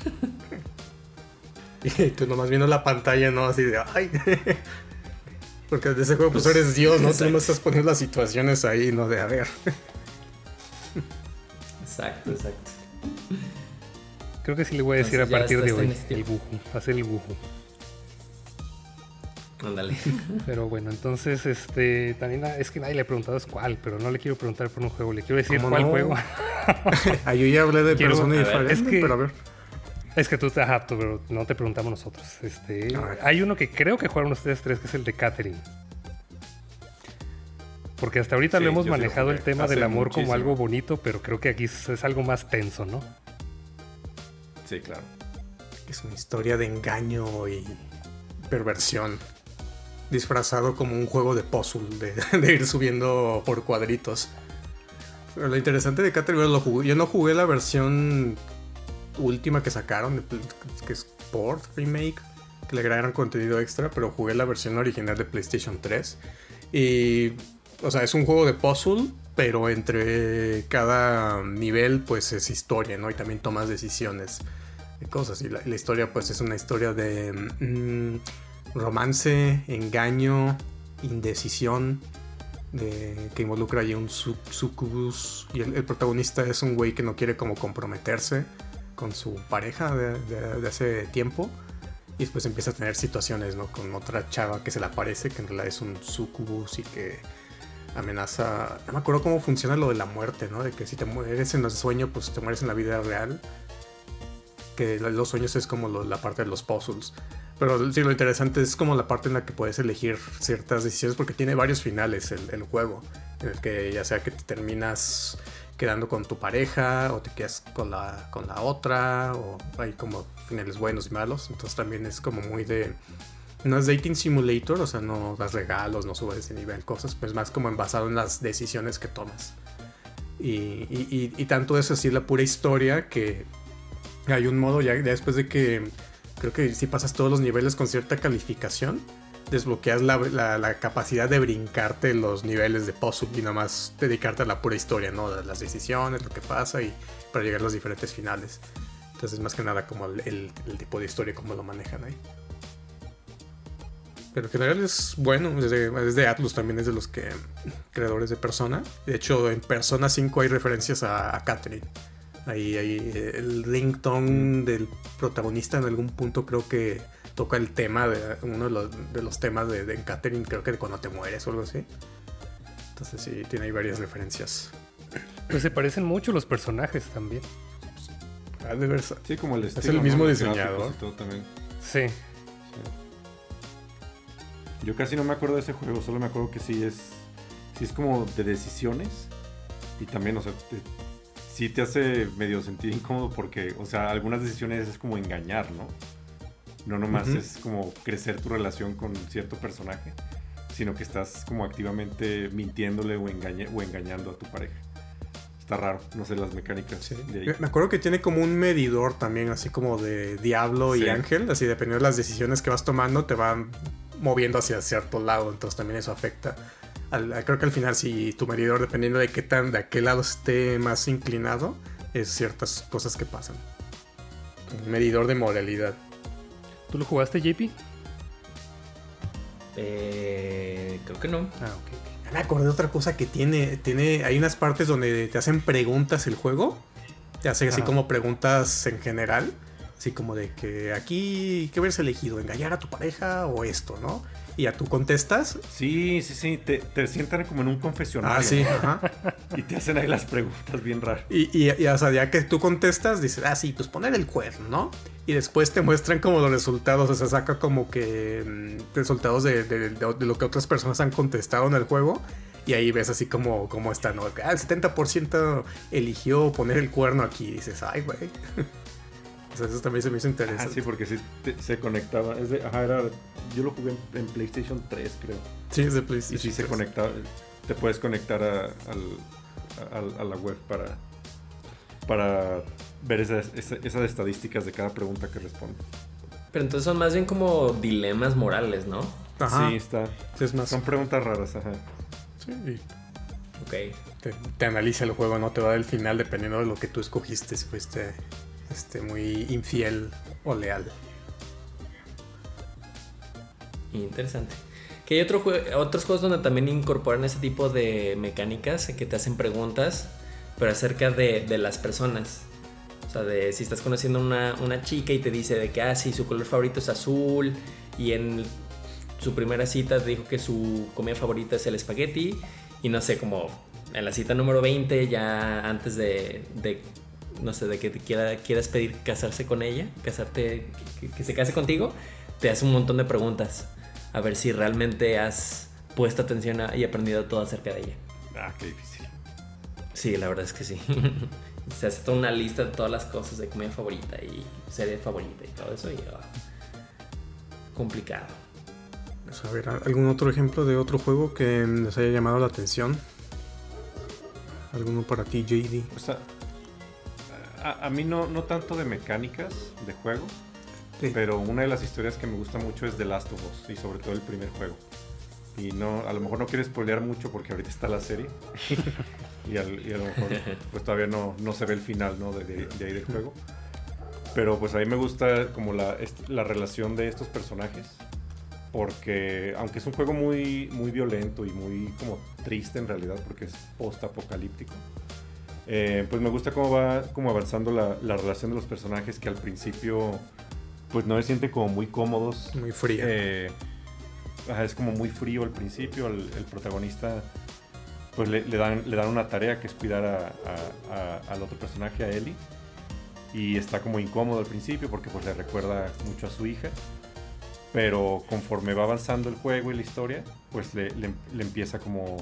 Y tú nomás viendo la pantalla, ¿no? Así de, ay. Porque de ese juego, pues Pues, eres Dios, ¿no? Tú nomás estás poniendo las situaciones ahí, ¿no? De, a ver. Exacto, exacto. Creo que sí le voy a decir a Entonces partir de hoy este el buju, hacer el buju. Ándale. Pero bueno, entonces, este, también ah, es que nadie le ha preguntado es cuál, pero no le quiero preguntar por un juego, le quiero decir ¿Cómo cuál no? juego. Ah, yo ya hablé de Quiero- persona a ver, diferente, es que- pero a ver. es que tú te has apto, pero no te preguntamos nosotros. Este, A ver. hay uno que creo que jugaron ustedes tres, que es el de Catherine. Porque hasta ahorita Sí, lo hemos manejado el tema hace del amor como algo bonito, pero creo que aquí es, algo más tenso, ¿no? Sí, claro. Es una historia de engaño y perversión. Disfrazado como un juego de puzzle, de, de ir subiendo por cuadritos. Pero lo interesante de Catherine lo jugué. Yo no jugué la versión última que sacaron, que es Port Remake, que le agregaron contenido extra, pero jugué la versión original de PlayStation 3. Y, o sea, es un juego de puzzle, pero entre cada nivel, pues es historia, ¿no? Y también tomas decisiones de cosas. Y la, historia, pues es una historia de mm, romance, engaño, indecisión, de, que involucra ahí un su- sucubus. Y el, protagonista es un güey que no quiere como comprometerse con su pareja de, de- de hace tiempo. Y después empieza a tener situaciones, ¿no? Con otra chava que se le aparece, que en realidad es un sucubus y que amenaza. No me acuerdo cómo funciona lo de la muerte, ¿no? De que si te mueres en el sueño, pues te mueres en la vida real. Que los sueños es como la parte de los puzzles. Pero sí, lo interesante es como la parte en la que puedes elegir ciertas decisiones, porque tiene varios finales el, el juego. En el que ya sea que te terminas quedando con tu pareja o te quedas con la, con la otra o hay como finales buenos y malos. Entonces también es como muy de... No es dating simulator, o sea, no das regalos, no subes de nivel, cosas, pues más como basado en las decisiones que tomas. Y, y, y, tanto es así la pura historia que hay un modo ya después de que creo que si pasas todos los niveles con cierta calificación, desbloqueas la, capacidad de brincarte los niveles de puzzle y nada más dedicarte a la pura historia, ¿no? Las decisiones, lo que pasa y para llegar a los diferentes finales. Entonces, más que nada, como el, tipo de historia, cómo lo manejan ahí. Pero en general es bueno, es de, Atlus también, es de los que creadores de Persona. De hecho, en Persona 5 hay referencias a, a Catherine. Ahí, ahí el ringtone del protagonista en algún punto creo que toca el tema de uno de los, de los temas de, de Catherine, creo que de cuando te mueres o algo así. Entonces sí, tiene ahí varias referencias. Pues se parecen mucho los personajes también. Ah, de verdad. Sí, como el estilo, Es el mismo diseñador. Sí. Yo casi no me acuerdo de ese juego, solo me acuerdo que sí es, sí es como de decisiones. Y también, o sea, sí te hace medio sentir incómodo porque, o sea, algunas decisiones es como engañar, ¿no? No nomás es como crecer tu relación con cierto personaje, sino que estás como activamente mintiéndole o, o engañando a tu pareja. Está raro, no sé las mecánicas. Me acuerdo que tiene como un medidor también, así como de diablo y ángel, así dependiendo de las decisiones que vas tomando, te van moviendo hacia cierto lado, entonces también eso afecta. creo que al final si tu medidor, dependiendo de qué tan, de a qué lado esté más inclinado, es ciertas cosas que pasan. Un medidor de moralidad. ¿Tú lo jugaste, JP? Eh, creo que no. Ah, ok. Me acordé de otra cosa que tiene, tiene. Hay unas partes donde te hacen preguntas el juego. Te hace así como preguntas en general. Así como de que aquí, ¿qué hubieras elegido? ¿Engañar a tu pareja o esto, no? y ya tú contestas. Sí, sí, sí, te, te sientan como en un confesionario. Ah, sí, ajá. Y te hacen ahí las preguntas bien raras. Y, y, o sea, ya que tú contestas, dices, ah, sí, pues poner el cuerno, ¿no? Y después te muestran como los resultados, o sea, saca como que mm, resultados de, de, lo que otras personas han contestado en el juego. Y ahí ves así como, como está, ¿no? Ah, el 70% eligió poner el cuerno aquí. Y dices, ay, güey. O sea, eso también se me hizo interesante. Ah, sí, porque sí se conectaba. Es de, ajá, era, yo lo jugué en, PlayStation 3, creo. Sí, es de PlayStation. Y sí se conectaba. Te puedes conectar a, a, la web para, para ver esas, esas, estadísticas de cada pregunta que responde. Pero entonces son más bien como dilemas morales, ¿no? Ajá. Sí, está. es más... Son preguntas raras, ajá. Sí. Ok. Te, te, analiza el juego, ¿no? Te va a dar el final dependiendo de lo que tú escogiste. Si fuiste este, muy infiel o leal. Interesante. Que hay otro otros juegos donde también incorporan ese tipo de mecánicas que te hacen preguntas, pero acerca de, las personas. O sea, de si estás conociendo una, una chica y te dice de que, ah, sí, su color favorito es azul y en su primera cita dijo que su comida favorita es el espagueti y no sé, como en la cita número 20, ya antes de, de no sé, de que te quiera, quieras pedir casarse con ella, casarte, que, se case contigo, te hace un montón de preguntas. A ver si realmente has puesto atención y aprendido todo acerca de ella. Ah, qué difícil. Sí, la verdad es que sí. se hace toda una lista de todas las cosas de comida favorita y serie favorita y todo eso y ah, complicado. Pues, a ver, ¿algún otro ejemplo de otro juego que les haya llamado la atención? ¿Alguno para ti, JD? O sea, a, mí no, no tanto de mecánicas de juego, pero una de las historias que me gusta mucho es The Last of Us y sobre todo el primer juego. Y no, a lo mejor no quiero spoilear mucho porque ahorita está la serie y, a lo mejor pues todavía no, no se ve el final ¿no? de, de, ahí del juego. Pero pues a mí me gusta como la, la relación de estos personajes porque aunque es un juego muy, muy violento y muy como triste en realidad porque es post-apocalíptico, eh, pues me gusta cómo va como avanzando la, relación de los personajes que al principio pues no se sienten como muy cómodos. Muy fría. Eh, es como muy frío al principio. El, el protagonista, pues le, le dan, le dan una tarea que es cuidar a- a- a- al otro personaje, a Ellie. Y está como incómodo al principio porque pues le recuerda mucho a su hija. Pero conforme va avanzando el juego y la historia, pues le, le- le empieza como...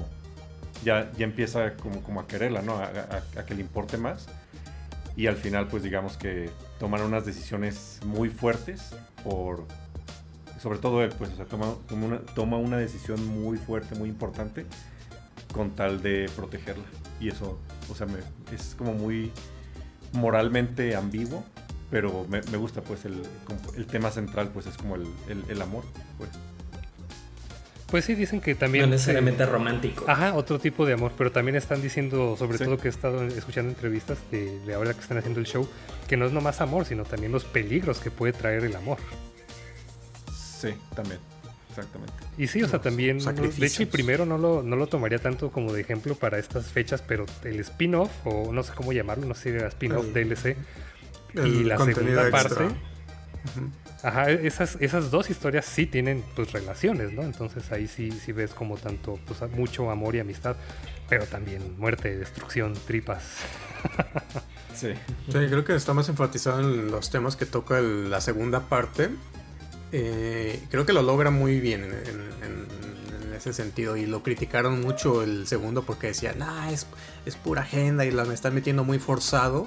Ya, ya empieza como, como a quererla, ¿no? A, a- a que le importe más. Y al final, pues digamos que toman unas decisiones muy fuertes por... Sobre todo él, pues, o sea, toma, toma una, toma una decisión muy fuerte, muy importante con tal de protegerla. Y eso, o sea, me- es como muy moralmente ambiguo, pero me, me gusta, pues, el, el tema central, pues, es como el, el- el amor, pues. Pues sí, dicen que No también... necesariamente eh, romántico. Ajá, otro tipo de amor, pero también están diciendo, sobre Sí. todo que he estado escuchando entrevistas de, de ahora que están haciendo el show, que no es nomás amor, sino también los peligros que puede traer el amor. Sí, también, exactamente. Y sí, o sea, también, ¿no? de hecho, el primero no lo, no lo tomaría tanto como de ejemplo para estas fechas, pero el spin-off, o no sé cómo llamarlo, no sé si era spin-off El- DLC, y El la contenido segunda extra. parte, ajá, esas, esas dos historias sí tienen pues relaciones, ¿no? Entonces ahí sí, sí ves como tanto, pues mucho amor y amistad, pero también muerte, destrucción, tripas. Sí. Sí, creo que está más enfatizado en los temas que toca el- la segunda parte. Eh, creo que lo logra muy bien en, en- en- en ese sentido. Y lo criticaron mucho el segundo porque decían, ah, es, es pura agenda y la me están metiendo muy forzado.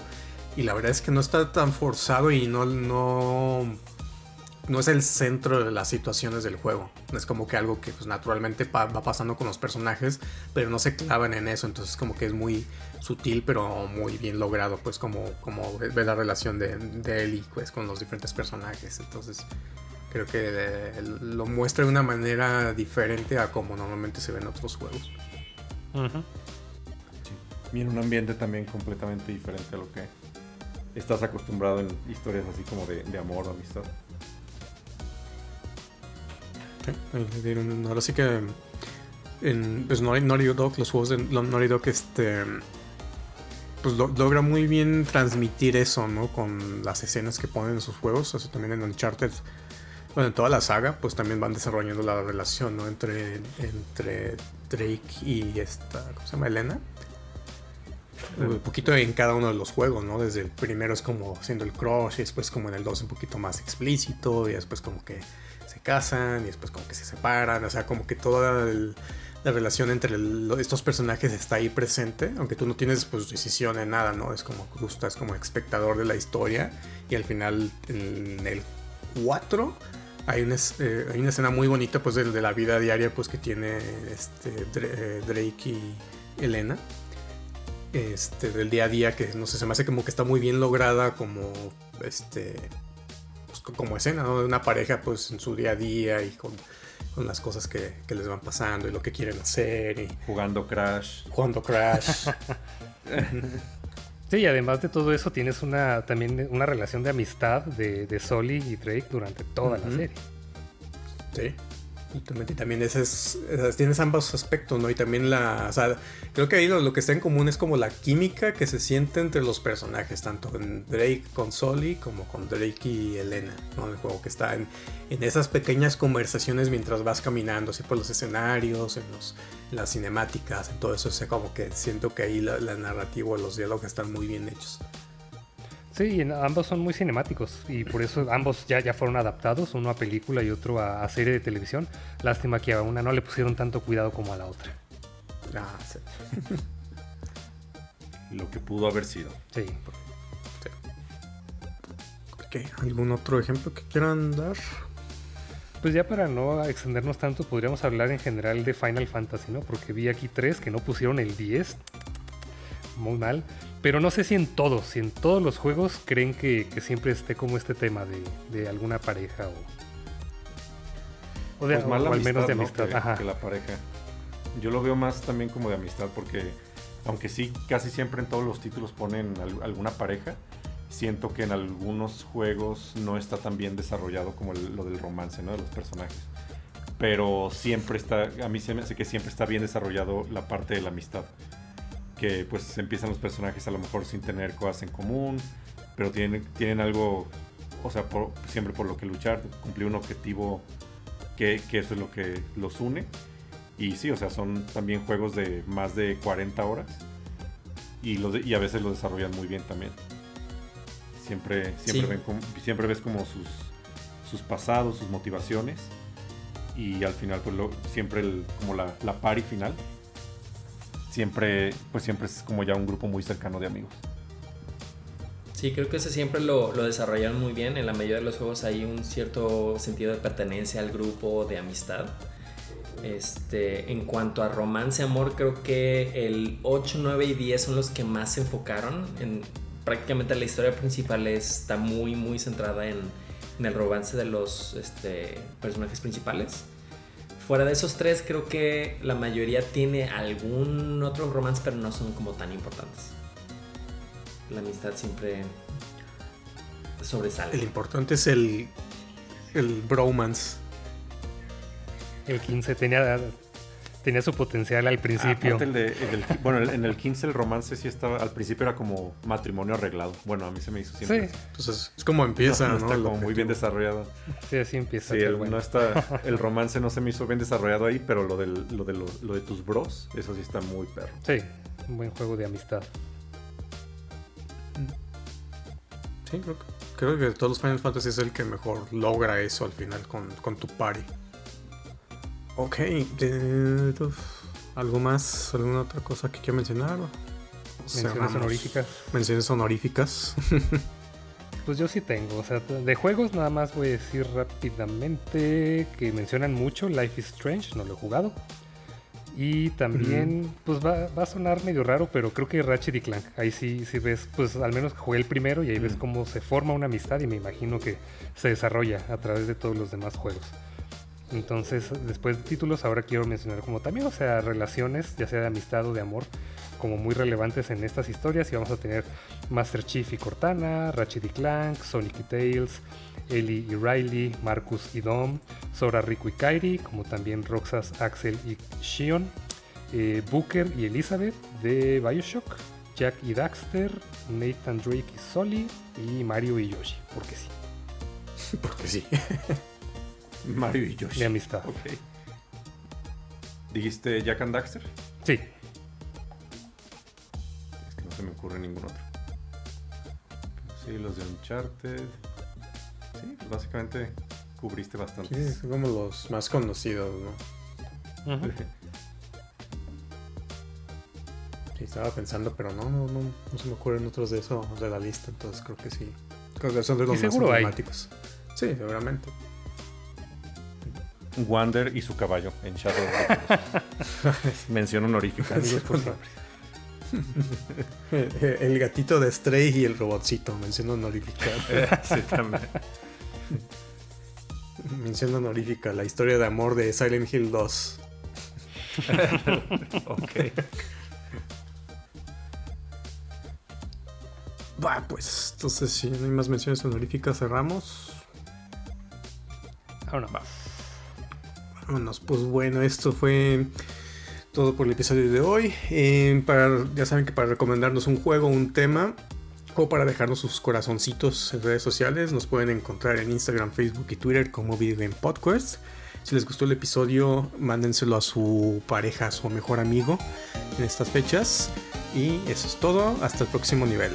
Y la verdad es que no está tan forzado y no, no, no es el centro de las situaciones del juego. Es como que algo que pues, naturalmente pa- va pasando con los personajes, pero no se clavan en eso. Entonces como que es muy sutil, pero muy bien logrado, pues como, como ve la relación de, de Ellie pues, con los diferentes personajes. Entonces creo que eh, lo muestra de una manera diferente a como normalmente se ven otros juegos. Ujú. Y en un ambiente también completamente diferente a lo que estás acostumbrado en historias así como de, de amor o amistad. Sí, ahora sí que en pues, Naughty, Dog, los juegos de Naughty Dog, este, pues lo- logra muy bien transmitir eso, ¿no? Con las escenas que ponen en sus juegos, eso también en Uncharted, bueno, en toda la saga, pues también van desarrollando la relación, ¿no? Entre, entre Drake y esta, ¿cómo se llama? Elena. Un poquito en cada uno de los juegos, ¿no? Desde el primero es como haciendo el crush, y después como en el 2 un poquito más explícito, y después como que casan, y después como que se separan, o sea, como que toda la relación entre estos personajes está ahí presente, aunque tú no tienes pues decisión en nada, ¿no? Es como tú estás como espectador de la historia, y al final en el 4 hay una, eh, hay una escena muy bonita pues de, de la vida diaria pues que tiene este eh, Drake y Elena este, del día a día que no sé, se me hace como que está muy bien lograda como este como escena ¿no? de una pareja pues en su día a día y con, con las cosas que, que les van pasando y lo que quieren hacer y Jugando Crash. jugando Crash Sí, y además de todo eso tienes una también una relación de amistad de, de Sully y Drake durante toda la serie. Sí. También, y también ese es- tienes ambos aspectos, ¿no? Y también la. O sea, creo que ahí lo, lo que está en común es como la química que se siente entre los personajes, tanto en Drake con Sully como con Drake y Elena, ¿no? El juego que está en, en esas pequeñas conversaciones mientras vas caminando, así por los escenarios, en, los, las cinemáticas, en todo eso. O sea, como que siento que ahí la, la narrativa, los diálogos están muy bien hechos. Sí, ambos son muy cinemáticos y por eso ambos ya, ya fueron adaptados, uno a película y otro a, a serie de televisión. Lástima que a una no le pusieron tanto cuidado como a la otra. Ah, sí. Lo que pudo haber sido. Sí. Ok, ¿Algún otro ejemplo que quieran dar? Pues ya para no extendernos tanto, podríamos hablar en general de Final Fantasy, ¿no? Porque vi aquí tres que no pusieron el 10. Muy mal. Pero no sé si en todos, si en todos los juegos creen que, que siempre esté como este tema de, de alguna pareja o. O, de, Pues más la o al menos de amistad, amistad. ¿no? que, Ajá. que la pareja. Yo lo veo más también como de amistad porque, aunque sí, casi siempre en todos los títulos ponen al- alguna pareja, siento que en algunos juegos no está tan bien desarrollado como el- lo del romance, ¿no? De los personajes. Pero siempre está, a mí se me hace que siempre está bien desarrollado la parte de la amistad. Que pues empiezan los personajes a lo mejor sin tener cosas en común, pero tienen, tienen algo o sea, siempre por lo que luchar, cumplir un objetivo que, que, eso es lo que los une. Y sí, o sea, son también juegos de más de 40 horas y, los y a veces lo desarrollan muy bien también. Siempre, siempre, siempre ves como sus, sus pasados, sus motivaciones y al final pues lo, siempre el, como la, la party final siempre pues siempre es como ya un grupo muy cercano de amigos. Sí, creo que ese siempre lo, lo, desarrollaron muy bien. En la mayoría de los juegos hay un cierto sentido de pertenencia al grupo, de amistad. Este, en cuanto a romance, amor, creo que el 8, 9 y 10 son los que más se enfocaron. En, prácticamente la historia principal está muy, muy centrada en, en el romance de los este, personajes principales. Fuera de esos tres, creo que la mayoría tiene algún otro romance, pero no son como tan importantes. La amistad siempre sobresale. El importante es el, el bromance. El 15 tenía tenía su potencial al principio. bueno, en el 15 el romance sí estaba, al principio era como matrimonio arreglado. Bueno, a mí se me hizo siempre. Sí. Entonces es como empieza, ¿no? está como muy bien desarrollado. Sí, así empieza. Sí, el, no está, el romance no se me hizo bien desarrollado ahí, pero lo, del, lo, de, lo, de tus bros, eso sí está muy perro. Sí, un buen juego de amistad. Sí, creo que, creo que de todos los Final Fantasy es el que mejor logra eso al final con, con tu party. Ok, ¿algo más? ¿Alguna otra cosa que quiero mencionar? Menciones honoríficas. Menciones honoríficas. pues yo sí tengo. O sea, de juegos nada más voy a decir rápidamente que mencionan mucho Life is Strange, no lo he jugado. Y también, pues va, a sonar medio raro, pero creo que Ratchet y Clank. Ahí sí, sí ves, pues al menos jugué el primero y ahí ves cómo se forma una amistad y me imagino que se desarrolla a través de todos los demás juegos. Entonces, después de títulos, ahora quiero mencionar como también, o sea, relaciones, ya sea de amistad o de amor, como muy relevantes en estas historias. Y vamos a tener Master Chief y Cortana, Ratchet y Clank, Sonic y Tails, Ellie y Riley, Marcus y Dom, Sora, Rico y Kairi, como también Roxas, Axel y Shion, eh, Booker y Elizabeth de Bioshock, Jack y Daxter, Nathan Drake y Sully, y Mario y Yoshi, porque sí. porque sí. Mario y Yoshi. De amistad. Ok. ¿Dijiste Jack and Daxter? Sí. Es que no se me ocurre ningún otro. Sí, los de Uncharted. Sí, pues básicamente cubriste bastante. Sí, son como los más conocidos, ¿no? Sí, estaba pensando, pero no, no, no, no se me ocurren otros de eso de la lista, entonces creo que sí. Creo que son de los más emblemáticos. Sí, seguramente. Wander y su caballo en Shadow Mención honorífica. el gatito de Stray y el robotcito, mención honorífica. sí, también. Mención honorífica, la historia de amor de Silent Hill 2. ok. Va, pues, entonces si no hay más menciones honoríficas, cerramos. Ahora más. Vámonos, pues bueno, esto fue todo por el episodio de hoy. Eh, para, ya saben que para recomendarnos un juego, un tema, o para dejarnos sus corazoncitos en redes sociales, nos pueden encontrar en Instagram, Facebook y Twitter como Video Game Podcast. Si les gustó el episodio, mándenselo a su pareja, a su mejor amigo en estas fechas. Y eso es todo. Hasta el próximo nivel.